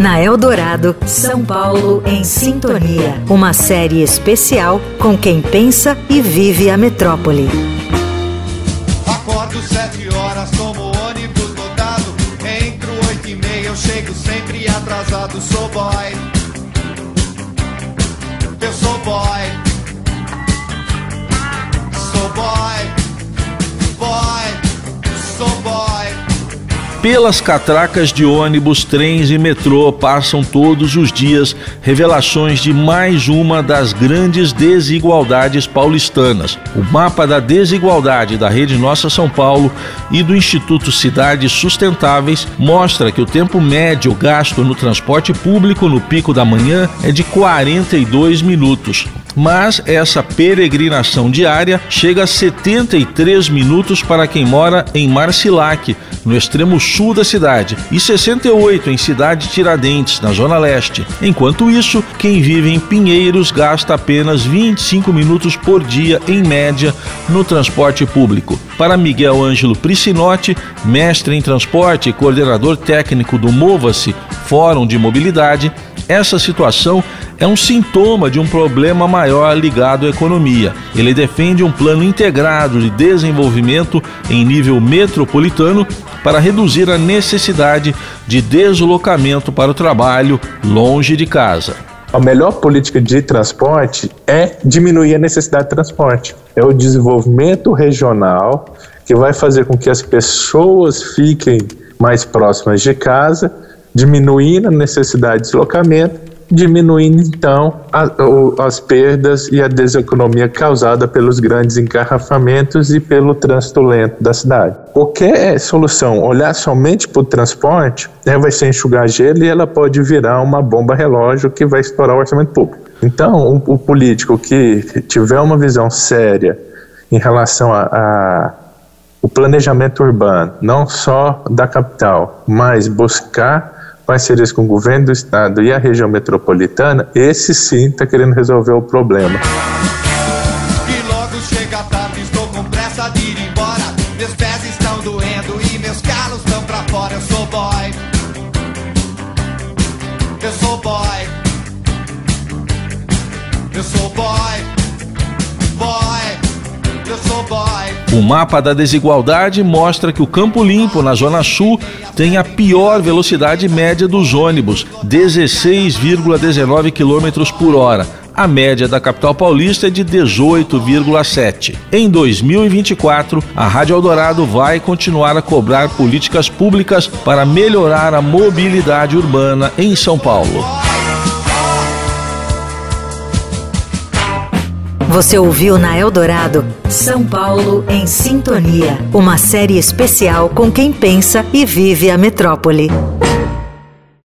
Na Eldorado, São Paulo em Sintonia. Uma série especial com quem pensa e vive a metrópole. Acordo sete horas, tomo ônibus lotado. Entro oito e meia, eu chego sempre atrasado. Sou boy. Pelas catracas de ônibus, trens e metrô passam todos os dias revelações de mais uma das grandes desigualdades paulistanas. O mapa da desigualdade da Rede Nossa São Paulo e do Instituto Cidades Sustentáveis mostra que o tempo médio gasto no transporte público no pico da manhã é de 42 minutos mas essa peregrinação diária chega a 73 minutos para quem mora em Marcilac, no extremo sul da cidade, e 68 em Cidade Tiradentes, na zona leste. Enquanto isso, quem vive em Pinheiros gasta apenas 25 minutos por dia em média no transporte público. Para Miguel Ângelo Priscinotti, mestre em transporte e coordenador técnico do Mova-se, Fórum de Mobilidade, essa situação é um sintoma de um problema maior ligado à economia. Ele defende um plano integrado de desenvolvimento em nível metropolitano para reduzir a necessidade de deslocamento para o trabalho longe de casa. A melhor política de transporte é diminuir a necessidade de transporte. É o desenvolvimento regional que vai fazer com que as pessoas fiquem mais próximas de casa, diminuindo a necessidade de deslocamento diminuindo então a, o, as perdas e a deseconomia causada pelos grandes encarrafamentos e pelo trânsito lento da cidade. Qualquer solução olhar somente para o transporte né, vai ser enxugar gelo e ela pode virar uma bomba relógio que vai estourar o orçamento público. Então, o, o político que tiver uma visão séria em relação a, a o planejamento urbano, não só da capital, mas buscar parcerias com o governo do estado e a região metropolitana, esse sim está querendo resolver o problema. E logo chega a tarde, estou com pressa de ir embora. Meus pés estão doendo e meus calos estão pra fora. Eu sou boy. Eu sou boy. Eu sou boy. O mapa da desigualdade mostra que o Campo Limpo, na Zona Sul, tem a pior velocidade média dos ônibus, 16,19 km por hora. A média da capital paulista é de 18,7. Em 2024, a Rádio Eldorado vai continuar a cobrar políticas públicas para melhorar a mobilidade urbana em São Paulo. Você ouviu na Eldorado São Paulo em Sintonia, uma série especial com quem pensa e vive a metrópole.